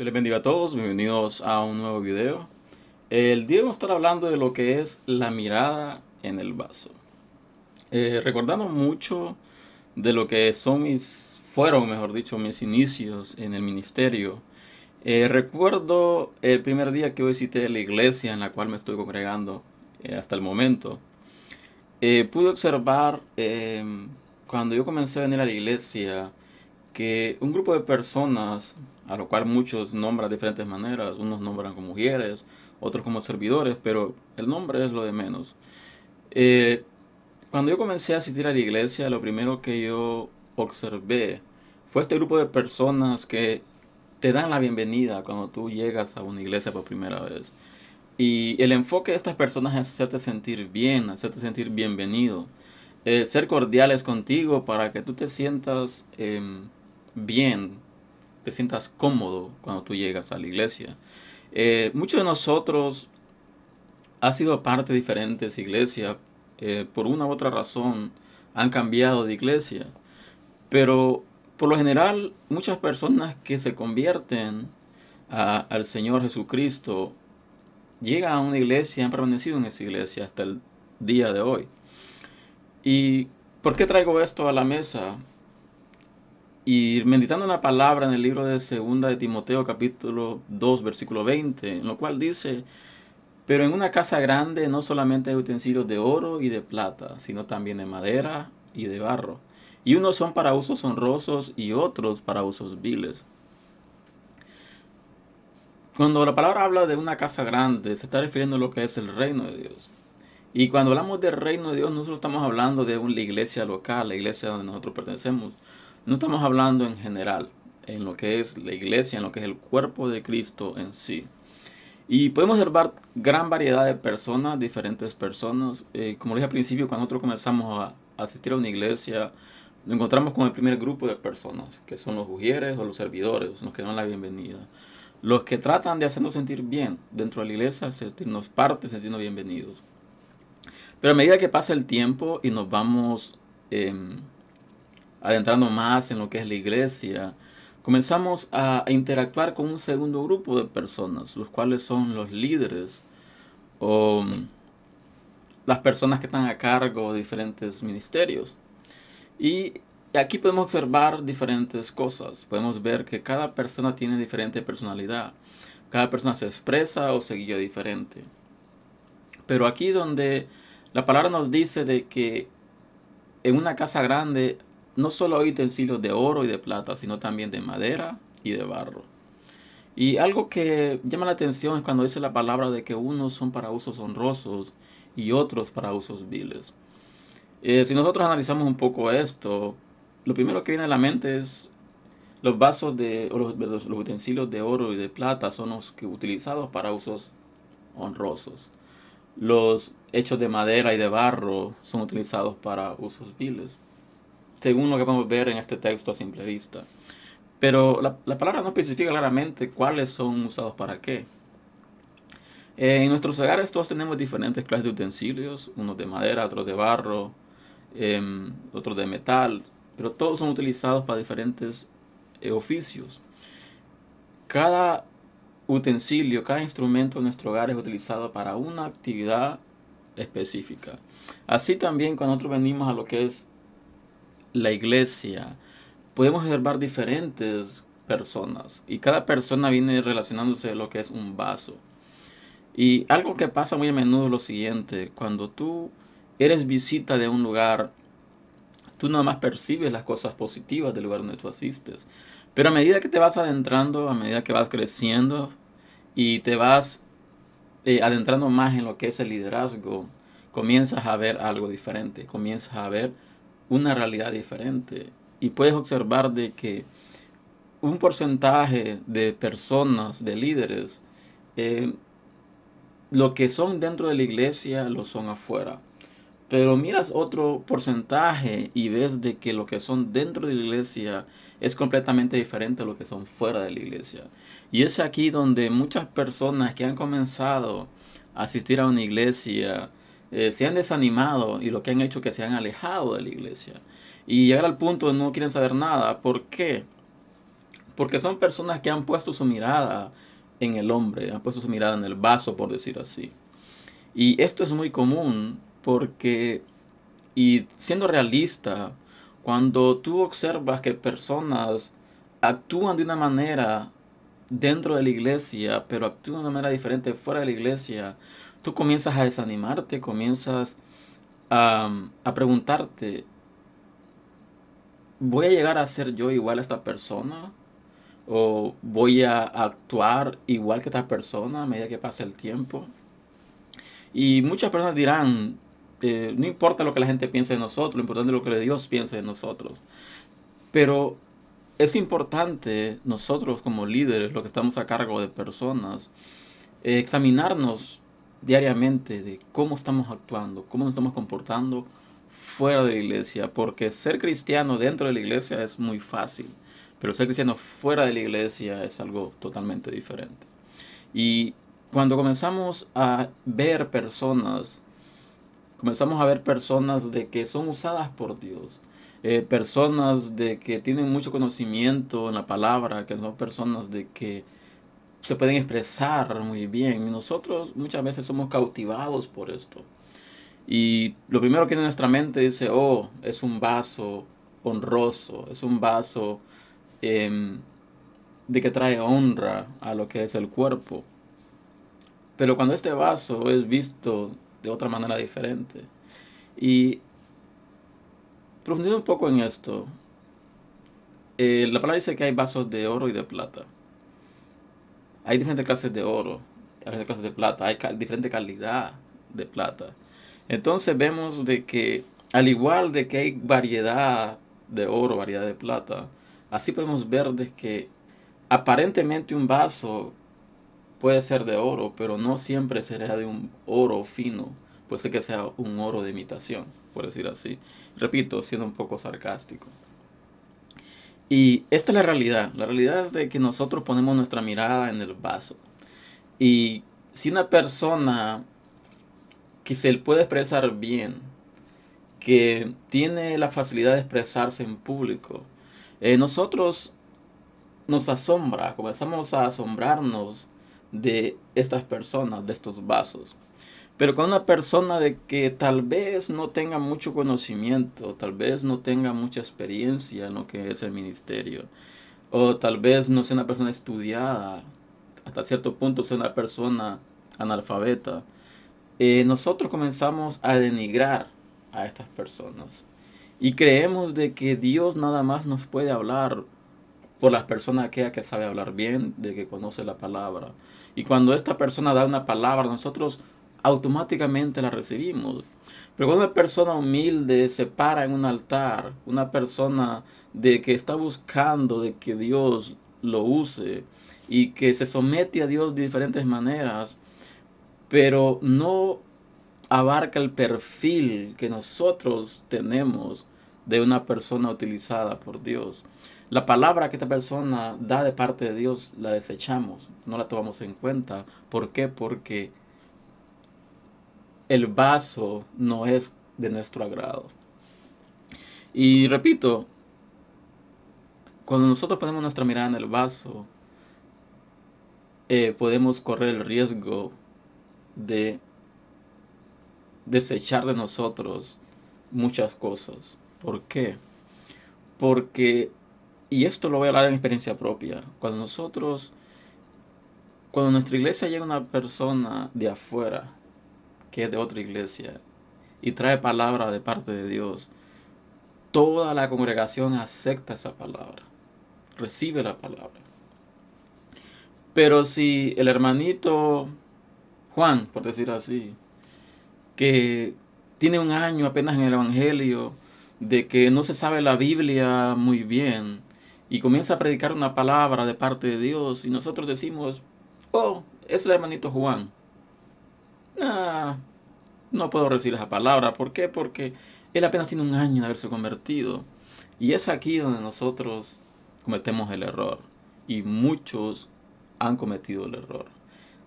Dios les bendiga a todos, bienvenidos a un nuevo video. El día vamos a estar hablando de lo que es la mirada en el vaso. Eh, recordando mucho de lo que son mis, fueron mejor dicho, mis inicios en el ministerio. Eh, recuerdo el primer día que visité la iglesia en la cual me estoy congregando eh, hasta el momento. pude observar cuando yo comencé a venir a la iglesia que un grupo de personas, a lo cual muchos nombran de diferentes maneras, unos nombran como mujeres, otros como servidores, pero el nombre es lo de menos. Eh, cuando yo comencé a asistir a la iglesia, lo primero que yo observé fue este grupo de personas que te dan la bienvenida cuando tú llegas a una iglesia por primera vez. Y el enfoque de estas personas es hacerte sentir bien, hacerte sentir bienvenido, eh, ser cordiales contigo para que tú te sientas em, bien, te sientas cómodo cuando tú llegas a la iglesia. Eh, muchos de nosotros ha sido parte de diferentes iglesias, eh, por una u otra razón han cambiado de iglesia, pero por lo general muchas personas que se convierten al Señor Jesucristo llegan a una iglesia han permanecido en esa iglesia hasta el día de hoy. ¿Y por qué traigo esto a la mesa? Y meditando una palabra en el libro de Segunda de Timoteo capítulo 2 versículo 20, en lo cual dice, pero en una casa grande no solamente hay utensilios de oro y de plata, sino también de madera y de barro. Y unos son para usos honrosos y otros para usos viles. Cuando la palabra habla de una casa grande, se está refiriendo a lo que es el reino de Dios. Y cuando hablamos del reino de Dios, nosotros estamos hablando de una iglesia local, la iglesia donde nosotros pertenecemos. No estamos hablando en general, en lo que es la iglesia, en lo que es el cuerpo de Cristo en sí. Y podemos observar gran variedad de personas, diferentes personas. Eh, como dije al principio, cuando nosotros comenzamos a asistir a una iglesia, nos encontramos con el primer grupo de personas, que son los ujieres o los servidores, los que dan la bienvenida. Los que tratan de hacernos sentir bien dentro de la iglesia, sentirnos parte, sentirnos bienvenidos. Pero a medida que pasa el tiempo y nos vamos em, adentrando más en lo que es la iglesia, comenzamos a, interactuar con un segundo grupo de personas, los cuales son los líderes o mm, las personas que están a cargo de diferentes ministerios. Y aquí podemos observar diferentes cosas. Podemos ver que cada persona tiene diferente personalidad. Cada persona se expresa o se guía diferente. Pero aquí donde la palabra nos dice de que en una casa grande no solo hay utensilios de oro y de plata, sino también de madera y de barro. Y algo que llama la atención es cuando dice la palabra de que unos son para usos honrosos y otros para usos viles. Eh, si nosotros analizamos un poco esto, lo primero que viene a la mente es los vasos de los, los, utensilios de oro y de plata son los que utilizados para usos honrosos. Los hechos de madera y de barro son utilizados para usos viles según lo que podemos ver en este texto a simple vista. Pero la, palabra no especifica claramente cuáles son usados para qué. en nuestros hogares todos tenemos diferentes clases de utensilios, unos de madera, otros de barro, em, otros de metal, pero todos son utilizados para diferentes eh, oficios. Cada utensilio, cada instrumento en nuestro hogar es utilizado para una actividad específica. Así también cuando nosotros venimos a lo que es la iglesia, podemos observar diferentes personas y cada persona viene relacionándose a lo que es un vaso. Y algo que pasa muy a menudo es lo siguiente, cuando tú eres visita de un lugar, tú nada más percibes las cosas positivas del lugar donde tú asistes. Pero a medida que te vas adentrando, a medida que vas creciendo y te vas eh, adentrando más en lo que es el liderazgo, comienzas a ver algo diferente, comienzas a ver una realidad diferente. Y puedes observar de que un porcentaje de personas, de líderes, eh, lo que son dentro de la iglesia lo son afuera. Pero miras otro porcentaje y ves de que lo que son dentro de la iglesia es completamente diferente a lo que son fuera de la iglesia. Y es aquí donde muchas personas que han comenzado a asistir a una iglesia, eh, se han desanimado y lo que han hecho es que se han alejado de la iglesia. Y llegar al punto de no quieren saber nada. ¿Por qué? Porque son personas que han puesto su mirada en el hombre, han puesto su mirada en el vaso, por decir así. Y esto es muy común porque, y siendo realista, cuando tú observas que personas actúan de una manera dentro de la iglesia, pero actúan de una manera diferente fuera de la iglesia, tú comienzas a desanimarte, comienzas a, a preguntarte, ¿voy a llegar a ser yo igual a esta persona? ¿O voy a actuar igual que esta persona a medida que pase el tiempo? Y muchas personas dirán, eh, no importa lo que la gente piense de nosotros, lo importante es lo que Dios piense de nosotros. Pero es importante nosotros como líderes, los que estamos a cargo de personas, eh, examinarnos diariamente de cómo estamos actuando, cómo nos estamos comportando fuera de la iglesia, porque ser cristiano dentro de la iglesia es muy fácil, pero ser cristiano fuera de la iglesia es algo totalmente diferente. Y cuando comenzamos a ver personas, comenzamos a ver personas de que son usadas por Dios, eh, personas de que tienen mucho conocimiento en la palabra, que son personas de que se pueden expresar muy bien. Nosotros muchas veces somos cautivados por esto. Y lo primero que en nuestra mente dice, oh, es un vaso honroso, es un vaso em, de que trae honra a lo que es el cuerpo. Pero cuando este vaso es visto de otra manera diferente. Y profundizando un poco en esto, eh, la palabra dice que hay vasos de oro y de plata. Hay diferentes clases de oro, hay diferentes clases de plata, hay diferente calidad de plata. Entonces vemos de que al igual de que hay variedad de oro, variedad de plata, así podemos ver de que aparentemente un vaso puede ser de oro, pero no siempre será de un oro fino, puede ser que sea un oro de imitación, por decir así. Repito, siendo un poco sarcástico. Y esta es la realidad. La realidad es de que nosotros ponemos nuestra mirada en el vaso. Y si una persona que se puede expresar bien, que tiene la facilidad de expresarse en público, eh, nosotros nos asombra, comenzamos a asombrarnos de estas personas, de estos vasos. Pero con una persona de que tal vez no tenga mucho conocimiento, tal vez no tenga mucha experiencia en lo que es el ministerio, o tal vez no sea una persona estudiada, hasta cierto punto sea una persona analfabeta, eh, nosotros comenzamos a denigrar a estas personas. Y creemos de que Dios nada más nos puede hablar por las personas aquella que sabe hablar bien, de que conoce la palabra. Y cuando esta persona da una palabra, nosotros automáticamente la recibimos. Pero cuando una persona humilde se para en un altar, una persona de que está buscando de que Dios lo use y que se somete a Dios de diferentes maneras, pero no abarca el perfil que nosotros tenemos de una persona utilizada por Dios. La palabra que esta persona da de parte de Dios la desechamos, no la tomamos en cuenta. ¿Por qué? Porque el vaso no es de nuestro agrado. Y repito, cuando nosotros ponemos nuestra mirada en el vaso, eh, podemos correr el riesgo de desechar de nosotros muchas cosas. ¿Por qué? Porque y esto lo voy a hablar en experiencia propia. Cuando nosotros, cuando nuestra iglesia llega una persona de afuera, que es de otra iglesia, y trae palabra de parte de Dios, toda la congregación acepta esa palabra, recibe la palabra. Pero si el hermanito Juan, por decir así, que tiene un año apenas en el Evangelio, de que no se sabe la Biblia muy bien, y comienza a predicar una palabra de parte de Dios y nosotros decimos, oh, es el hermanito Juan. No puedo recibir esa palabra. ¿Por qué? Porque él apenas tiene un año de haberse convertido. Y es aquí donde nosotros cometemos el error. Y muchos han cometido el error.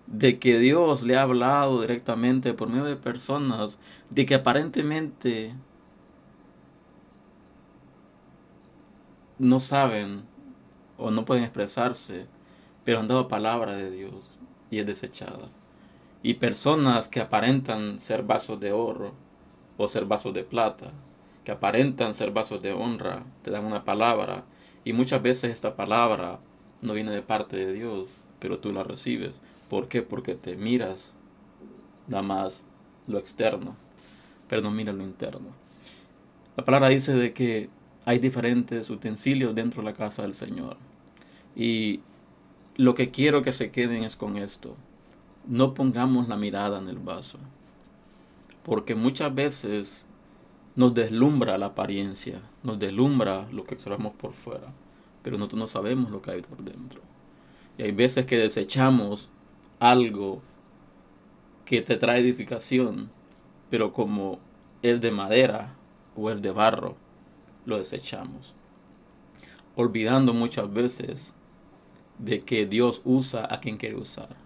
De que Dios le ha hablado directamente por medio de personas de que aparentemente no saben o no pueden expresarse, pero han dado palabra de Dios y es desechada. Y personas que aparentan ser vasos de oro o ser vasos de plata, que aparentan ser vasos de honra, te dan una palabra y muchas veces esta palabra no viene de parte de Dios, pero tú la recibes. ¿Por qué? Porque te miras nada más lo externo, pero no miras lo interno. La palabra dice de que hay diferentes utensilios dentro de la casa del Señor. Y lo que quiero que se queden es con esto. No pongamos la mirada en el vaso. Porque muchas veces nos deslumbra la apariencia, nos deslumbra lo que observamos por fuera, pero nosotros no sabemos lo que hay por dentro. Y hay veces que desechamos algo que te trae edificación, pero como es de madera o es de barro, lo desechamos. Olvidando muchas veces de que Dios usa a quien quiere usar.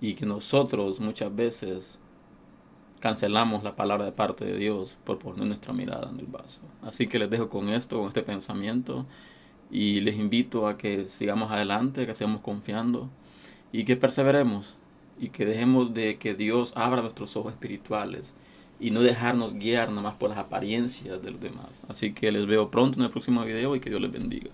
Y que nosotros muchas veces cancelamos la palabra de parte de Dios por poner nuestra mirada en el vaso. Así que les dejo con esto, con este pensamiento. Y les invito a que sigamos adelante, que sigamos confiando y que perseveremos y que dejemos de que Dios abra nuestros ojos espirituales y no dejarnos guiar nomás por las apariencias de los demás. Así que les veo pronto en el próximo video y que Dios les bendiga.